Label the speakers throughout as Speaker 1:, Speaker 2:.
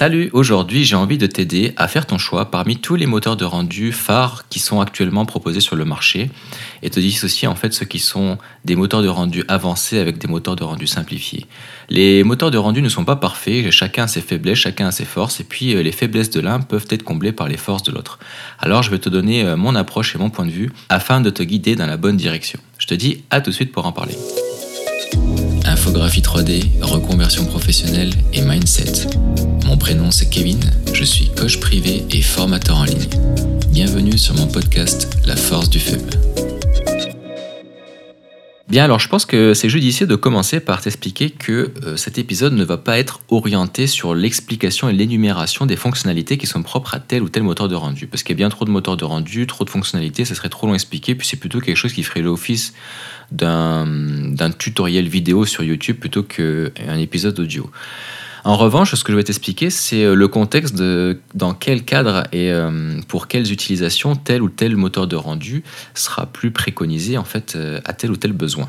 Speaker 1: Salut, aujourd'hui j'ai envie de t'aider à faire ton choix parmi tous les moteurs de rendu phares qui sont actuellement proposés sur le marché et te dissocier en fait ceux qui sont des moteurs de rendu avancés avec des moteurs de rendu simplifiés. Les moteurs de rendu ne sont pas parfaits, chacun a ses faiblesses, chacun a ses forces et puis euh, les faiblesses de l'un peuvent être comblées par les forces de l'autre. Alors je vais te donner euh, mon approche et mon point de vue afin de te guider dans la bonne direction. Je te dis à tout de suite pour en parler. Infographie 3D, reconversion professionnelle et mindset. Mon prénom c'est Kevin, je suis coach privé et formateur en ligne. Bienvenue sur mon podcast La force du faible. Bien, alors je pense que c'est judicieux de commencer par t'expliquer que euh, cet épisode ne va pas être orienté sur l'explication et l'énumération des fonctionnalités qui sont propres à tel ou tel moteur de rendu. Parce qu'il y a bien trop de moteurs de rendu, trop de fonctionnalités, ça serait trop long à expliquer, puis c'est plutôt quelque chose qui ferait l'office d'un tutoriel vidéo sur YouTube plutôt qu'un épisode audio. En revanche, ce que je vais t'expliquer, c'est euh, le contexte dans quel cadre et euh, pour quelles utilisations tel ou tel moteur de rendu sera plus préconisé en fait euh, à tel ou tel besoin.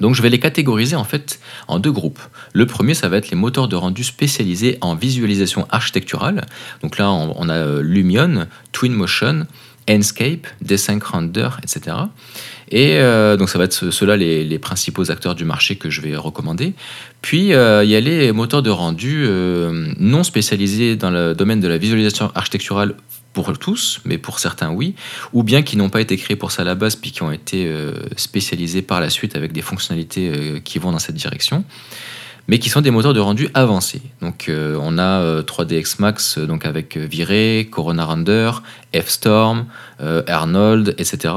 Speaker 1: Donc je vais les catégoriser en fait en deux groupes. Le premier, ça va être les moteurs de rendu spécialisés en visualisation architecturale. Donc là, on, a Lumion, Twinmotion, Enscape, Desync Render, etc. Et euh, donc ça va être ceux-là les, principaux acteurs du marché que je vais recommander. Puis euh, il y a les moteurs de rendu euh, non spécialisés dans le domaine de la visualisation architecturale pour tous, mais pour certains oui, ou bien qui n'ont pas été créés pour ça à la base, puis qui ont été spécialisés par la suite avec des fonctionnalités qui vont dans cette direction mais qui sont des moteurs de rendu avancés. Donc on a 3ds Max donc avec Viré, Corona Render, F-Storm, Arnold, etc.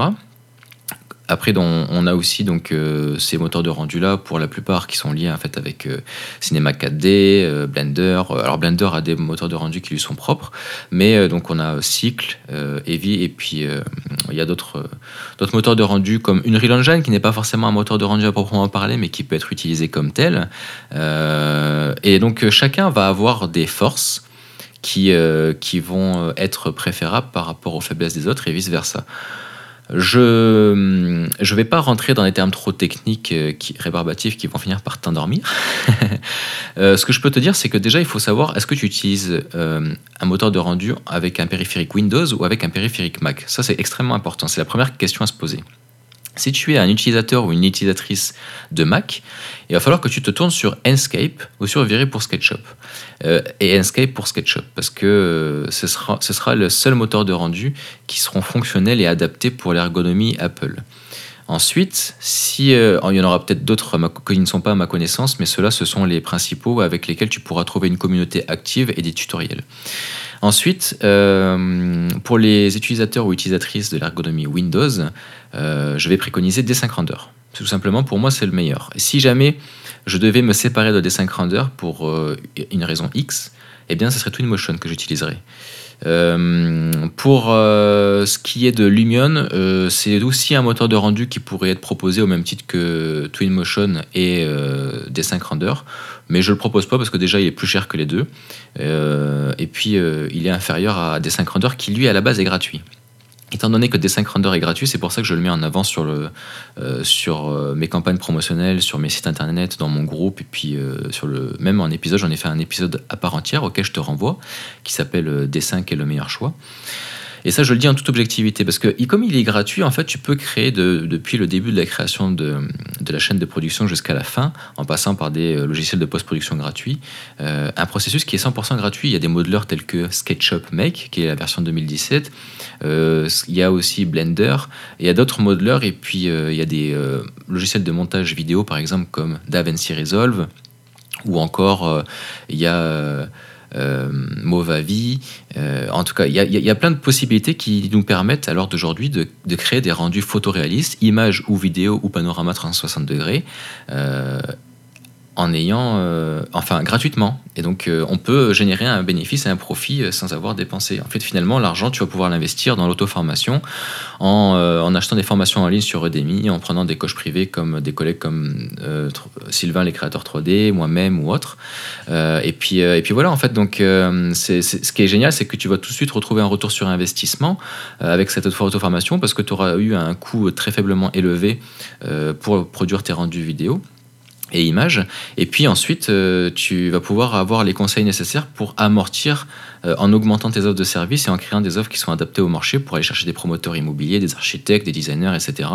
Speaker 1: Après, on a aussi donc euh, ces moteurs de rendu là pour la plupart qui sont liés en fait avec euh, Cinema 4D, euh, Blender. Alors Blender a des moteurs de rendu qui lui sont propres, mais donc on a Cycle, Eevee et puis il y a d'autres moteurs de rendu comme Unreal Engine qui n'est pas forcément un moteur de rendu à proprement parler, mais qui peut être utilisé comme tel. et donc chacun va avoir des forces qui qui vont être préférables par rapport aux faiblesses des autres et vice versa. Je ne vais pas rentrer dans des termes trop techniques, euh, qui, rébarbatifs, qui vont finir par t'endormir. Euh, ce que je peux te dire, c'est que déjà, il faut savoir, est-ce que tu utilises euh, un moteur de rendu avec un périphérique Windows ou avec un périphérique Mac? Ça, c'est extrêmement important. C'est la première question à se poser. Si tu es un utilisateur ou une utilisatrice de Mac, il va falloir que tu te tournes sur Enscape ou sur Viré pour SketchUp. Euh, et Enscape pour SketchUp, parce que euh, ce, sera, ce sera le seul moteur de rendu qui seront fonctionnels et adaptés pour l'ergonomie Apple. Ensuite, si, euh, il y en aura peut-être d'autres qui ne sont pas à ma connaissance, mais ceux-là, ce sont les principaux avec lesquels tu pourras trouver une communauté active et des tutoriels. Ensuite, euh, pour les utilisateurs ou utilisatrices de l'ergonomie Windows, euh, je vais préconiser D5 Render. Tout simplement, pour moi, c'est le meilleur. si jamais je devais me séparer de D5 Render pour une raison X, eh bien, ce serait Twinmotion que j'utiliserais. Pour ce qui est de Lumion, c'est aussi un moteur de rendu qui pourrait être proposé au même titre que Twinmotion et D5 Render mais je le propose pas parce que déjà il est plus cher que les deux, euh, et puis euh, il est inférieur à D5 Render qui lui à la base est gratuit. Étant donné que D5 Render est gratuit, c'est pour ça que je le mets en avant sur, le, euh, sur mes campagnes promotionnelles, sur mes sites internet, dans mon groupe, et puis sur le, même en épisode, j'en ai fait un épisode à part entière auquel je te renvoie, qui s'appelle D5 est le meilleur choix. Et ça, je le dis en toute objectivité, parce que comme il est gratuit, en fait, tu peux créer depuis le début de la création de, la chaîne de production jusqu'à la fin, en passant par des euh, logiciels de post-production gratuits, euh, un processus qui est 100% gratuit. Il y a des modeleurs tels que SketchUp Make, qui est la version 2017. Euh, il y a aussi Blender. Il y a d'autres modeleurs, et puis il y a des logiciels de montage vidéo, par exemple, comme DaVinci Resolve, ou encore il y a euh, Movavi. Euh, en tout cas, il y, a plein de possibilités qui nous permettent à l'heure d'aujourd'hui de, créer des rendus photoréalistes, images ou vidéos ou panorama 360 degrés, euh, en ayant, euh, enfin gratuitement. Et donc euh, on peut générer un bénéfice et un profit euh, sans avoir dépensé. En fait, finalement, l'argent, tu vas pouvoir l'investir dans l'auto-formation, en, achetant des formations en ligne sur Udemy, en prenant des coachs privés comme des collègues comme Sylvain, les créateurs 3D, moi-même ou autres. et puis et puis voilà, en fait, donc c'est, ce qui est génial, c'est que tu vas tout de suite retrouver un retour sur investissement avec cette auto-formation parce que tu auras eu un coût très faiblement élevé pour produire tes rendus vidéo. Et images. Et puis ensuite, euh, tu vas pouvoir avoir les conseils nécessaires pour amortir euh, en augmentant tes offres de services et en créant des offres qui sont adaptées au marché pour aller chercher des promoteurs immobiliers, des architectes, des designers, etc.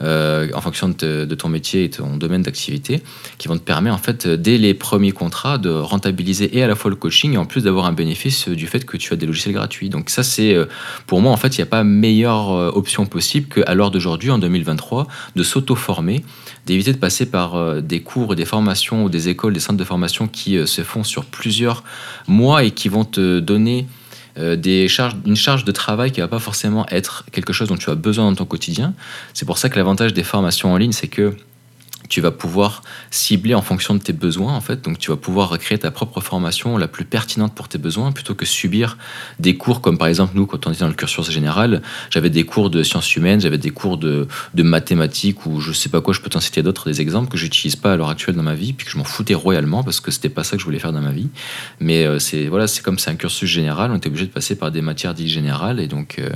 Speaker 1: Euh, en fonction de, de, ton métier et ton domaine d'activité, qui vont te permettre en fait dès les premiers contrats de rentabiliser et à la fois le coaching et en plus d'avoir un bénéfice du fait que tu as des logiciels gratuits. Donc ça c'est pour moi en fait il n'y a pas meilleure option possible qu'à l'heure d'aujourd'hui en 2023 de s'auto-former, d'éviter de passer par des cours et des formations ou des écoles, des centres de formation qui se font sur plusieurs mois et qui vont te donner euh, des charges, une charge de travail qui va pas forcément être quelque chose dont tu as besoin dans ton quotidien. C'est pour ça que l'avantage des formations en ligne, c'est que tu vas pouvoir cibler en fonction de tes besoins en fait. Donc tu vas pouvoir créer ta propre formation la plus pertinente pour tes besoins plutôt que subir des cours comme par exemple nous quand on était dans le cursus général. J'avais des cours de sciences humaines j'avais des cours de, de, mathématiques ou je sais pas quoi je peux t'en citer d'autres des exemples que j'utilise pas à l'heure actuelle dans ma vie puis que je m'en foutais royalement parce que c'était pas ça que je voulais faire dans ma vie. Mais euh, c'est voilà c'est comme c'est un cursus général on était obligé de passer par des matières dites générales et donc euh,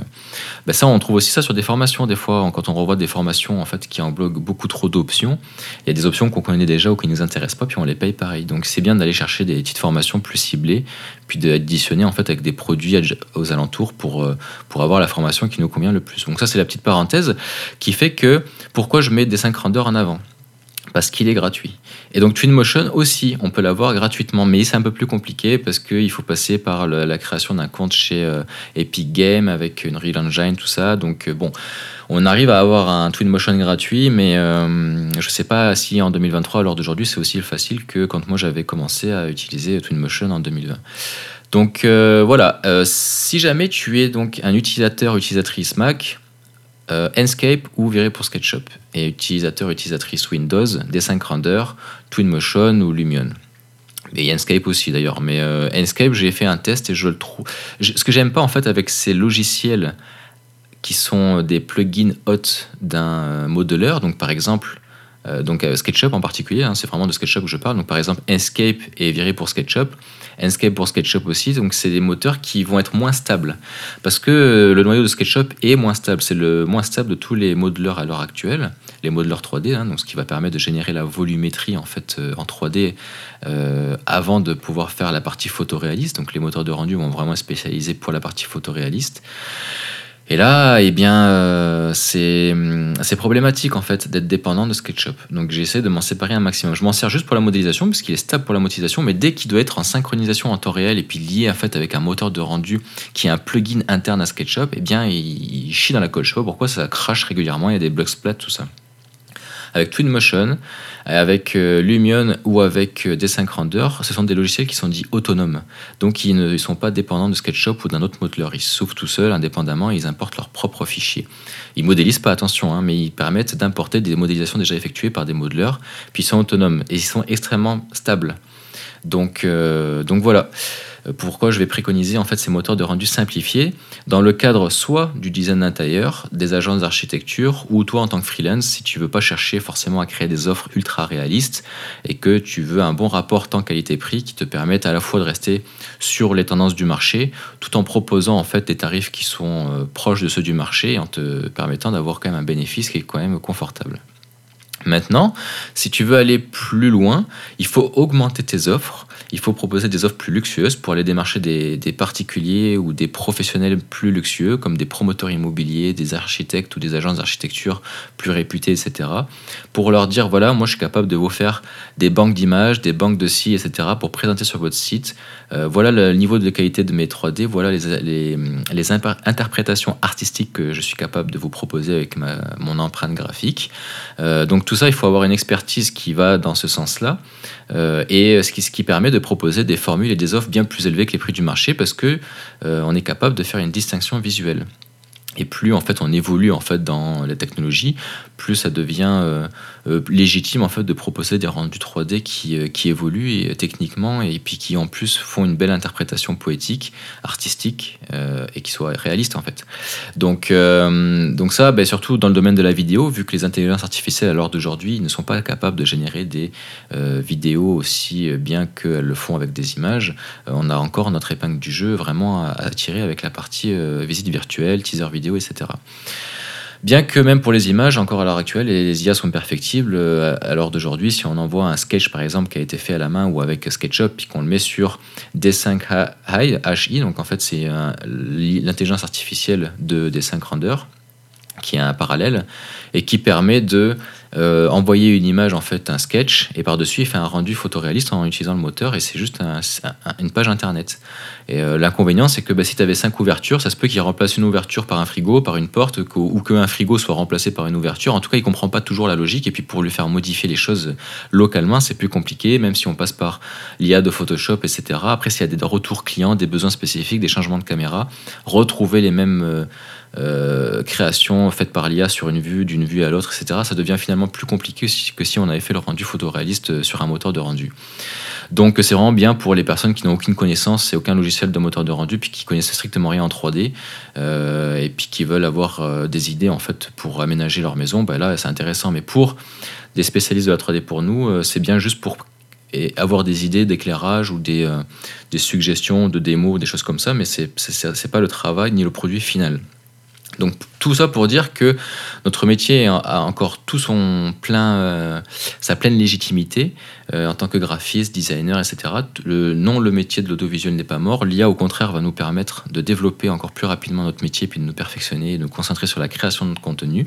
Speaker 1: ben ça on trouve aussi ça sur des formations des fois quand on revoit des formations en fait qui englobe beaucoup trop d'options il y a des options qu'on connaît déjà ou qui ne nous intéressent pas, puis on les paye pareil. Donc c'est bien d'aller chercher des petites formations plus ciblées, puis d'additionner en fait avec des produits aux alentours pour, euh, pour avoir la formation qui nous convient le plus. Donc ça c'est la petite parenthèse qui fait que pourquoi je mets des 5 rendeurs en avant? Parce qu'il est gratuit. Et donc Twinmotion aussi, on peut l'avoir gratuitement, mais c'est un peu plus compliqué parce qu'il faut passer par la création d'un compte chez euh, Epic Games avec une Real Engine, tout ça. Donc euh, bon, on arrive à avoir un Twinmotion gratuit, mais je ne sais pas si en 2023, à l'heure d'aujourd'hui, c'est aussi facile que quand moi j'avais commencé à utiliser Twinmotion en 2020. Donc euh, voilà, euh, si jamais tu es donc un utilisateur, utilisatrice Mac, Enscape ou viré pour SketchUp, et utilisateur, utilisatrice Windows, D5 Render, Twinmotion ou Lumion. Et Enscape aussi d'ailleurs, mais Enscape j'ai fait un test et je le trouve. Ce que j'aime pas en fait avec ces logiciels qui sont des plugins hôtes d'un modeleur. Donc, par exemple, euh, donc euh, SketchUp en particulier, hein, c'est vraiment de SketchUp que je parle. Donc, par exemple, Enscape est viré pour SketchUp, Enscape pour SketchUp aussi. Donc, c'est des moteurs qui vont être moins stables parce que euh, le noyau de SketchUp est moins stable. C'est le moins stable de tous les modeleurs à l'heure actuelle, les modeleurs 3D. Hein, donc, ce qui va permettre de générer la volumétrie en fait en 3D avant de pouvoir faire la partie photoréaliste. Donc, les moteurs de rendu vont vraiment être spécialisés pour la partie photoréaliste. Et là, eh bien, euh, c'est problématique en fait d'être dépendant de SketchUp. Donc j'essaie de m'en séparer un maximum. Je m'en sers juste pour la modélisation, puisqu'il est stable pour la modélisation, mais dès qu'il doit être en synchronisation en temps réel et puis lié en fait avec un moteur de rendu qui est un plugin interne à SketchUp, eh bien, il, chie dans la code. Je sais pourquoi ça crache régulièrement, il y a des blocs splat, tout ça avec Twinmotion, avec euh, Lumion ou avec euh, D5 Render, ce sont des logiciels qui sont dits autonomes. Donc ils ne sont pas dépendants de SketchUp ou d'un autre modeleur. Ils s'ouvrent tout seuls, indépendamment, et ils importent leurs propres fichiers. Ils modélisent pas, attention, hein, mais ils permettent d'importer des modélisations déjà effectuées par des modeleurs, puis ils sont autonomes et ils sont extrêmement stables. Donc, euh, donc voilà. Pourquoi je vais préconiser en fait ces moteurs de rendu simplifiés dans le cadre soit du design d'intérieur, des agences d'architecture, ou toi en tant que freelance, si tu veux pas chercher forcément à créer des offres ultra réalistes et que tu veux un bon rapport temps qualité-prix qui te permette à la fois de rester sur les tendances du marché, tout en proposant en fait des tarifs qui sont euh, proches de ceux du marché et en te permettant d'avoir quand même un bénéfice qui est quand même confortable. Maintenant, si tu veux aller plus loin, il faut augmenter tes offres il faut proposer des offres plus luxueuses pour aller démarcher des, particuliers ou des professionnels plus luxueux, comme des promoteurs immobiliers, des architectes ou des agences d'architecture plus réputées, etc. Pour leur dire, voilà, moi je suis capable de vous faire des banques d'images, des banques de si, etc. pour présenter sur votre site. Euh, voilà le niveau de qualité de mes 3D, voilà les, les, interprétations artistiques que je suis capable de vous proposer avec mon empreinte graphique. Euh, donc tout ça, il faut avoir une expertise qui va dans ce sens-là. Euh, et ce qui, permet de proposer des formules et des offres bien plus élevées que les prix du marché parce que euh, on est capable de faire une distinction visuelle. Et plus en fait on évolue en fait dans la technologie, plus ça devient euh, légitime en fait de proposer des rendus 3D qui, euh, qui évoluent techniquement et puis qui en plus font une belle interprétation poétique, artistique et qui soient réalistes en fait. Donc, donc ça, ben, surtout dans le domaine de la vidéo, vu que les intelligences artificielles à l'heure d'aujourd'hui ne sont pas capables de générer des vidéos aussi bien qu'elles le font avec des images, on a encore notre épingle du jeu vraiment à tirer avec la partie visite virtuelle, teaser vidéo, etc. Bien que même pour les images, encore à l'heure actuelle, les IA sont perfectibles. Euh, à l'heure d'aujourd'hui, si on envoie un sketch par exemple qui a été fait à la main ou avec SketchUp, puis qu'on le met sur D5 HI, donc en fait c'est l'intelligence artificielle de D5 Render, qui est un parallèle, et qui permet de euh, envoyer une image, en fait, un sketch, et par-dessus, il fait un rendu photoréaliste en utilisant le moteur, et c'est juste une page internet. Et euh, l'inconvénient, c'est que bah, si tu avais cinq ouvertures, ça se peut qu'il remplace une ouverture par un frigo, par une porte, ou qu'un frigo soit remplacé par une ouverture. En tout cas, il comprend pas toujours la logique, et puis pour lui faire modifier les choses localement, c'est plus compliqué, même si on passe par l'IA de Photoshop, etc. Après, s'il y a des retours clients, des besoins spécifiques, des changements de caméra, retrouver les mêmes... Euh, euh, création faite par l'IA sur une vue, d'une vue à l'autre, etc., ça devient finalement plus compliqué que si on avait fait le rendu photoréaliste euh, sur un moteur de rendu. Donc c'est vraiment bien pour les personnes qui n'ont aucune connaissance et aucun logiciel de moteur de rendu, puis qui connaissent strictement rien en 3D, euh, et puis qui veulent avoir des idées en fait pour aménager leur maison. Ben là, c'est intéressant. Mais pour des spécialistes de la 3D pour nous, c'est bien juste pour avoir des idées d'éclairage ou des, suggestions de démos, des choses comme ça, mais c'est pas le travail ni le produit final. Donc tout ça pour dire que notre métier a encore tout son plein, euh, sa pleine légitimité euh, en tant que graphiste, designer, etc. Non, le métier de l'audiovisuel n'est pas mort. L'IA, au contraire, va nous permettre de développer encore plus rapidement notre métier, puis de nous perfectionner, de nous concentrer sur la création de contenu.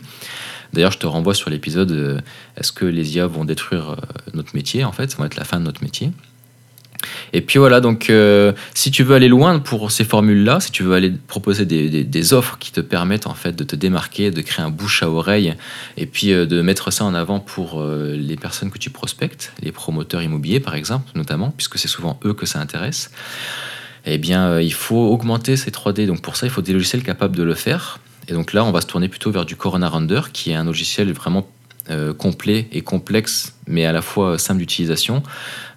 Speaker 1: D'ailleurs, je te renvoie sur l'épisode euh, Est-ce que les IA vont détruire notre métier En fait, ça va être la fin de notre métier. Et puis voilà, donc euh, si tu veux aller loin pour ces formules-là, si tu veux aller proposer des, offres qui te permettent en fait de te démarquer, de créer un bouche à oreille, et puis euh, de mettre ça en avant pour euh, les personnes que tu prospectes, les promoteurs immobiliers par exemple, notamment, puisque c'est souvent eux que ça intéresse, eh bien il faut augmenter ces 3D. Donc pour ça, il faut des logiciels capables de le faire. Et donc là, on va se tourner plutôt vers du Corona Render, qui est un logiciel vraiment euh, complet et complexe, mais à la fois simple d'utilisation,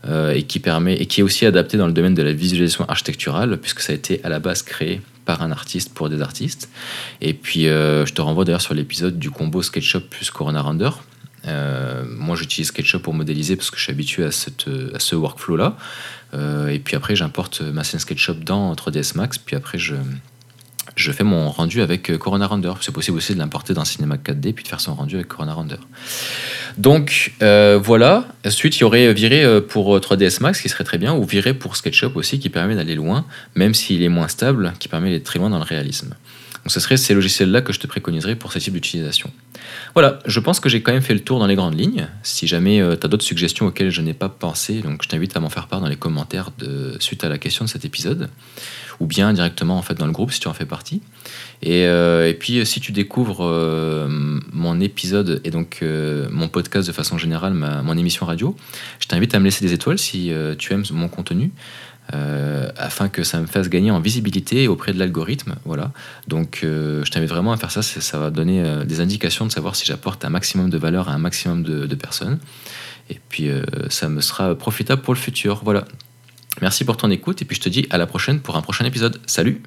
Speaker 1: euh, et qui permet et qui est aussi adapté dans le domaine de la visualisation architecturale, puisque ça a été à la base créé par un artiste pour des artistes. Et puis, euh, je te renvoie d'ailleurs sur l'épisode du combo SketchUp plus Corona Render. moi, j'utilise SketchUp pour modéliser parce que je suis habitué à, ce workflow-là. et puis après, j'importe ma scène SketchUp dans 3ds Max. Puis après, je, je fais mon rendu avec euh, Corona Render. C'est possible aussi de l'importer dans Cinema 4D puis de faire son rendu avec Corona Render. Donc euh, voilà. Ensuite, il y aurait viré euh, pour 3ds Max qui serait très bien, ou viré pour SketchUp aussi qui permet d'aller loin, même s'il est moins stable, qui permet d'aller très loin dans le réalisme. Ce serait ces logiciels-là que je te préconiserais pour ce type d'utilisation. Voilà, je pense que j'ai quand même fait le tour dans les grandes lignes. Si jamais tu as d'autres suggestions auxquelles je n'ai pas pensé, donc je t'invite à m'en faire part dans les commentaires suite à la question de cet épisode ou bien directement en fait dans le groupe si tu en fais partie. Et, euh, puis si tu découvres euh, mon épisode et donc euh, mon podcast de façon générale, mon émission radio, je t'invite à me laisser des étoiles si tu aimes mon contenu. Afin que ça me fasse gagner en visibilité auprès de l'algorithme. Voilà. Donc, je t'invite vraiment à faire ça. Ça va donner des indications de savoir si j'apporte un maximum de valeur à un maximum de, de personnes. Et puis, ça me sera profitable pour le futur. Voilà. Merci pour ton écoute et puis je te dis à la prochaine pour un prochain épisode. Salut